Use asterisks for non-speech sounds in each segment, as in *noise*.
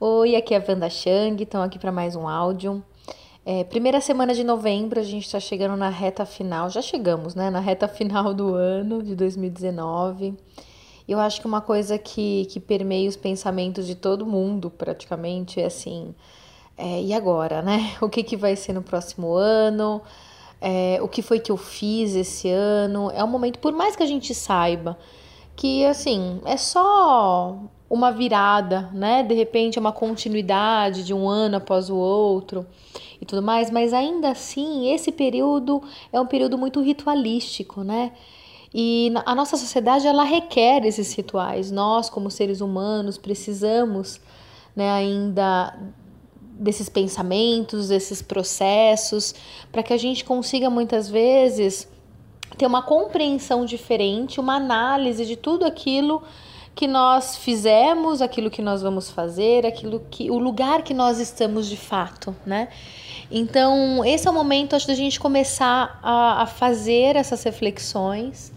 Oi, aqui é a Wanda Chang, estão aqui para mais um áudio. É, primeira semana de novembro, a gente está chegando na reta final, já chegamos, né? Na reta *laughs* final do ano de 2019. Eu acho que uma coisa que, que permeia os pensamentos de todo mundo, praticamente, é assim: é, e agora, né? *laughs* O que, que vai ser no próximo ano? É, o que foi que eu fiz esse ano? É um momento, por mais que a gente saiba que, assim, é só uma virada, né? De repente, é uma continuidade de um ano após o outro e tudo mais, mas ainda assim, esse período é um período muito ritualístico, né? E a nossa sociedade ela requer esses rituais. Nós, como seres humanos, precisamos, né, ainda desses pensamentos, desses processos, para que a gente consiga muitas vezes ter uma compreensão diferente, uma análise de tudo aquilo que nós fizemos, aquilo que nós vamos fazer, aquilo que o lugar que nós estamos de fato, né? Então, esse é o momento acho da gente começar a, a fazer essas reflexões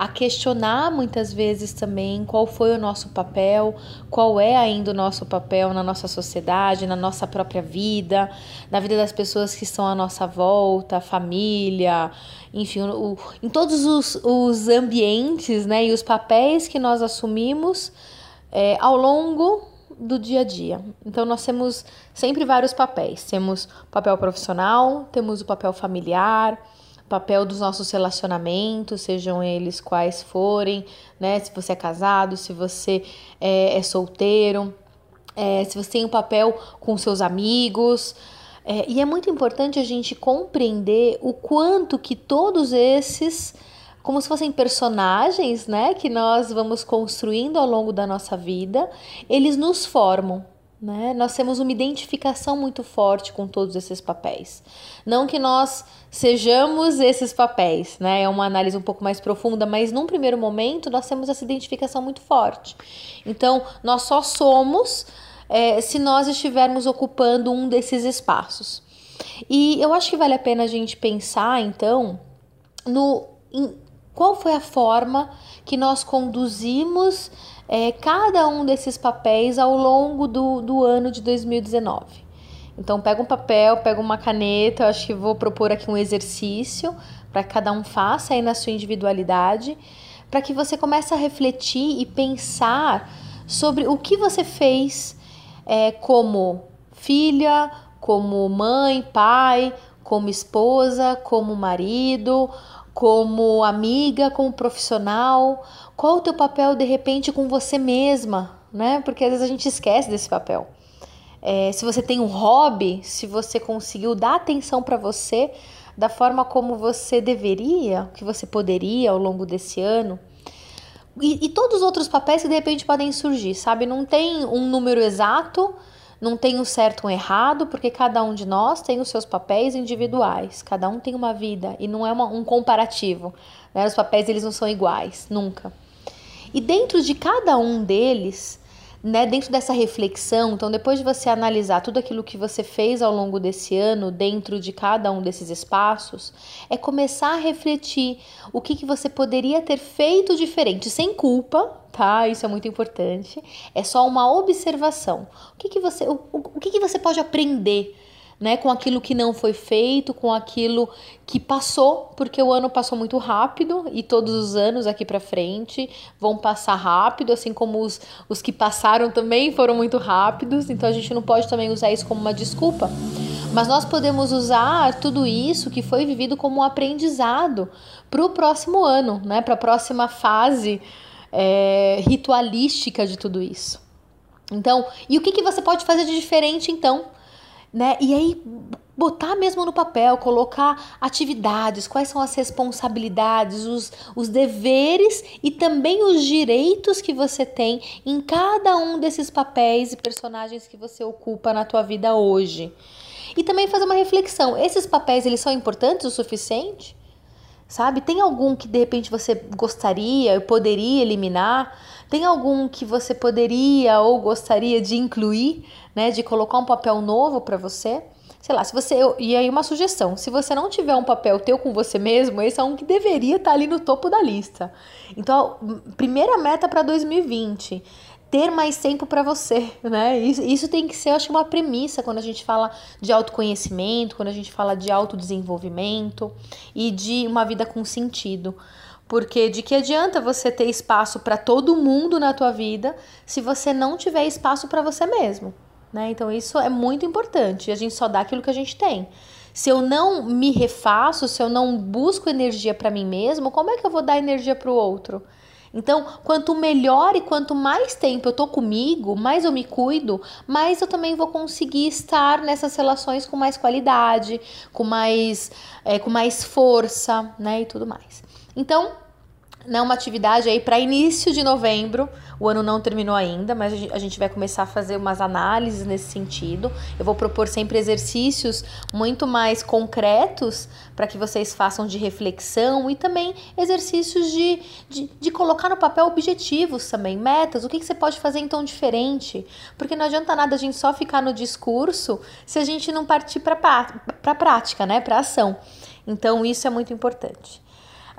a questionar muitas vezes também qual foi o nosso papel, qual é ainda o nosso papel na nossa sociedade, na nossa própria vida, na vida das pessoas que estão à nossa volta, família, enfim, o, em todos os, os ambientes né, e os papéis que nós assumimos é, ao longo do dia a dia. Então nós temos sempre vários papéis. Temos papel profissional, temos o papel familiar, papel dos nossos relacionamentos, sejam eles quais forem, né? Se você é casado, se você é, é solteiro, é, se você tem um papel com seus amigos. É, e é muito importante a gente compreender o quanto que todos esses, como se fossem personagens, né, que nós vamos construindo ao longo da nossa vida, eles nos formam. Né? Nós temos uma identificação muito forte com todos esses papéis. Não que nós sejamos esses papéis, né? É uma análise um pouco mais profunda, mas num primeiro momento nós temos essa identificação muito forte. Então, nós só somos é, se nós estivermos ocupando um desses espaços. E eu acho que vale a pena a gente pensar, então, no em, qual foi a forma que nós conduzimos é, cada um desses papéis ao longo do, do ano de 2019. Então, pega um papel, pega uma caneta, eu acho que vou propor aqui um exercício para cada um faça aí na sua individualidade, para que você comece a refletir e pensar sobre o que você fez é, como filha, como mãe, pai, como esposa, como marido, como amiga, como profissional? Qual o teu papel de repente com você mesma, né? Porque às vezes a gente esquece desse papel. É, se você tem um hobby, se você conseguiu dar atenção para você da forma como você deveria, que você poderia ao longo desse ano. E, e todos os outros papéis que de repente podem surgir, sabe? Não tem um número exato não tem um certo ou um errado, porque cada um de nós tem os seus papéis individuais. Cada um tem uma vida e não é uma, um comparativo. Né? Os papéis eles não são iguais, nunca. E dentro de cada um deles, né, dentro dessa reflexão, então depois de você analisar tudo aquilo que você fez ao longo desse ano, dentro de cada um desses espaços, é começar a refletir o que, que você poderia ter feito diferente, sem culpa, tá? Isso é muito importante. É só uma observação. O que, que você, o, o que, que você pode aprender? Né, com aquilo que não foi feito, com aquilo que passou, porque o ano passou muito rápido e todos os anos aqui para frente vão passar rápido, assim como os, os que passaram também foram muito rápidos, então a gente não pode também usar isso como uma desculpa. Mas nós podemos usar tudo isso que foi vivido como um aprendizado para o próximo ano, né, para a próxima fase é, ritualística de tudo isso. Então, e o que, que você pode fazer de diferente então? Né? E aí botar mesmo no papel, colocar atividades, quais são as responsabilidades, os, os deveres e também os direitos que você tem em cada um desses papéis e personagens que você ocupa na tua vida hoje. E também fazer uma reflexão, esses papéis eles são importantes o suficiente? Sabe? Tem algum que de repente você gostaria, poderia eliminar? Tem algum que você poderia ou gostaria de incluir, né, de colocar um papel novo para você? Sei lá, se você. E aí, uma sugestão: se você não tiver um papel teu com você mesmo, esse é um que deveria estar tá ali no topo da lista. Então, primeira meta para 2020 ter mais tempo para você, *laughs* né? Isso, isso tem que ser, acho, uma premissa quando a gente fala de autoconhecimento, quando a gente fala de autodesenvolvimento e de uma vida com sentido. Porque de que adianta você ter espaço para todo mundo na tua vida se você não tiver espaço para você mesmo, né? Então isso é muito importante. A gente só dá aquilo que a gente tem. Se eu não me refaço, se eu não busco energia para mim mesmo, como é que eu vou dar energia para o outro? Então, quanto melhor e quanto mais tempo eu tô comigo, mais eu me cuido, mais eu também vou conseguir estar nessas relações com mais qualidade, com mais, é, com mais força, né, e tudo mais. Então, né, uma atividade aí para início de novembro. O ano não terminou ainda, mas a gente vai começar a fazer umas análises nesse sentido. Eu vou propor sempre exercícios muito mais concretos para que vocês façam de reflexão e também exercícios de, de, de, colocar no papel objetivos também, metas. O que, que você pode fazer então diferente? Porque não adianta nada a gente só ficar no discurso se a gente não partir para a prática, né? Para ação. Então, isso é muito importante.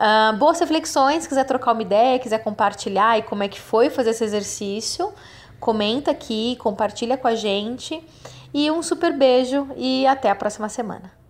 Uh, boas reflexões, quiser trocar uma ideia, quiser compartilhar e como é que foi fazer esse exercício, comenta aqui, compartilha com a gente. E um super beijo e até a próxima semana.